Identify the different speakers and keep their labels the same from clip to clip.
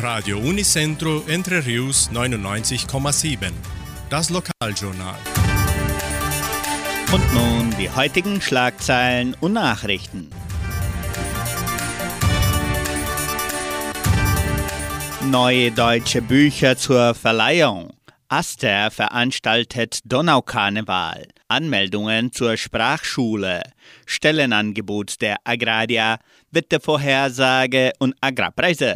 Speaker 1: Radio Unicentro Entre Rius 99,7. Das Lokaljournal.
Speaker 2: Und nun die heutigen Schlagzeilen und Nachrichten. Neue deutsche Bücher zur Verleihung. Aster veranstaltet Donaukarneval. Anmeldungen zur Sprachschule. Stellenangebot der Agraria. Wettervorhersage und Agrarpreise.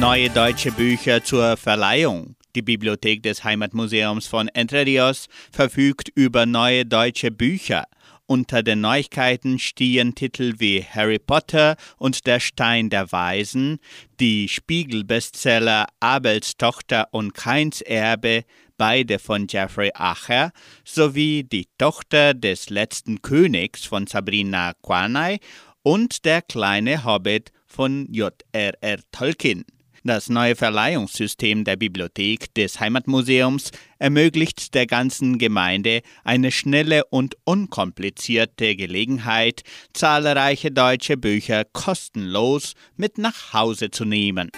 Speaker 2: Neue deutsche Bücher zur Verleihung. Die Bibliothek des Heimatmuseums von Entre Rios verfügt über neue deutsche Bücher. Unter den Neuigkeiten stehen Titel wie Harry Potter und der Stein der Weisen, die Spiegel-Bestseller Abels Tochter und Keins Erbe, beide von Jeffrey Acher, sowie Die Tochter des letzten Königs von Sabrina Quanay und Der kleine Hobbit von J.R.R. Tolkien. Das neue Verleihungssystem der Bibliothek des Heimatmuseums ermöglicht der ganzen Gemeinde eine schnelle und unkomplizierte Gelegenheit, zahlreiche deutsche Bücher kostenlos mit nach Hause zu nehmen.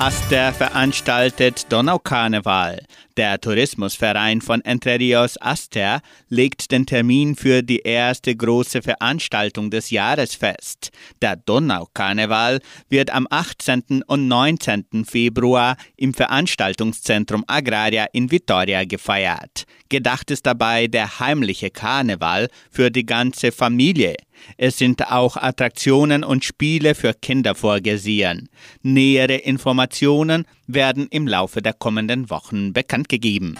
Speaker 2: Aster veranstaltet Donaukarneval. Der Tourismusverein von Entre Rios Aster legt den Termin für die erste große Veranstaltung des Jahres fest. Der Donaukarneval wird am 18. und 19. Februar im Veranstaltungszentrum Agraria in Vitoria gefeiert. Gedacht ist dabei der heimliche Karneval für die ganze Familie. Es sind auch Attraktionen und Spiele für Kinder vorgesehen. Nähere Informationen werden im Laufe der kommenden Wochen bekannt gegeben.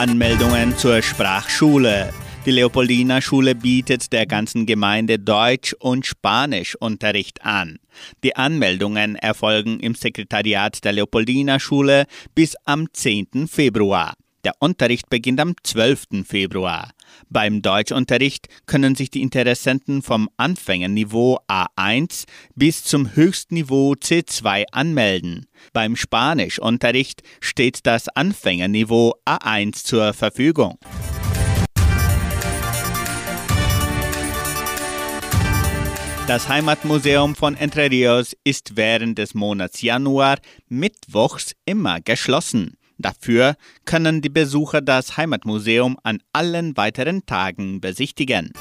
Speaker 2: Anmeldungen zur Sprachschule. Die Leopoldina Schule bietet der ganzen Gemeinde Deutsch- und Spanischunterricht an. Die Anmeldungen erfolgen im Sekretariat der Leopoldina Schule bis am 10. Februar. Der Unterricht beginnt am 12. Februar. Beim Deutschunterricht können sich die Interessenten vom Anfängerniveau A1 bis zum Höchstniveau C2 anmelden. Beim Spanischunterricht steht das Anfängerniveau A1 zur Verfügung. Das Heimatmuseum von Entre Rios ist während des Monats Januar mittwochs immer geschlossen. Dafür können die Besucher das Heimatmuseum an allen weiteren Tagen besichtigen.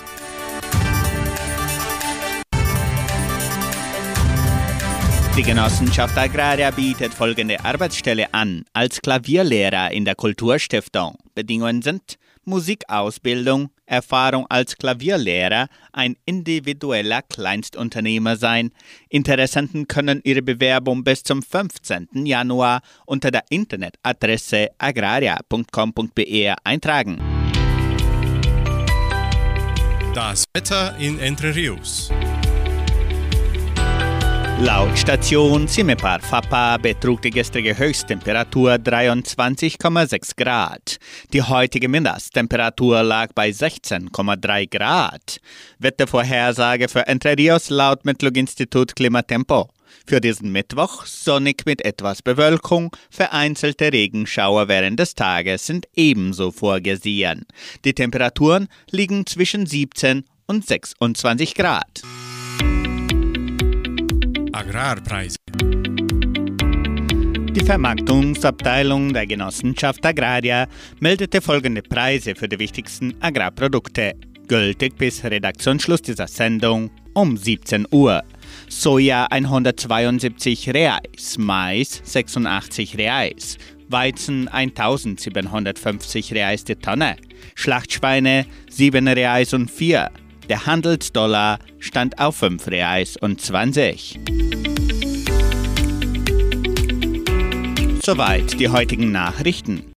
Speaker 2: Die Genossenschaft Agraria bietet folgende Arbeitsstelle an als Klavierlehrer in der Kulturstiftung. Bedingungen sind Musikausbildung, Erfahrung als Klavierlehrer, ein individueller Kleinstunternehmer sein. Interessenten können ihre Bewerbung bis zum 15. Januar unter der Internetadresse agraria.com.br eintragen.
Speaker 1: Das Wetter in Entre Rios.
Speaker 2: Laut Station Cimepar Fapa betrug die gestrige Höchsttemperatur 23,6 Grad. Die heutige Mindesttemperatur lag bei 16,3 Grad. Wettervorhersage für Entre Rios laut Metlog-Institut Klimatempo. Für diesen Mittwoch sonnig mit etwas Bewölkung, vereinzelte Regenschauer während des Tages sind ebenso vorgesehen. Die Temperaturen liegen zwischen 17 und 26 Grad.
Speaker 1: Agrarpreise.
Speaker 2: Die Vermarktungsabteilung der Genossenschaft Agraria meldete folgende Preise für die wichtigsten Agrarprodukte, gültig bis Redaktionsschluss dieser Sendung um 17 Uhr. Soja 172 Reais, Mais 86 Reais, Weizen 1750 Reais die Tonne, Schlachtschweine 7 Reais und 4, der Handelsdollar stand auf 5 Reais und 20. Soweit die heutigen Nachrichten.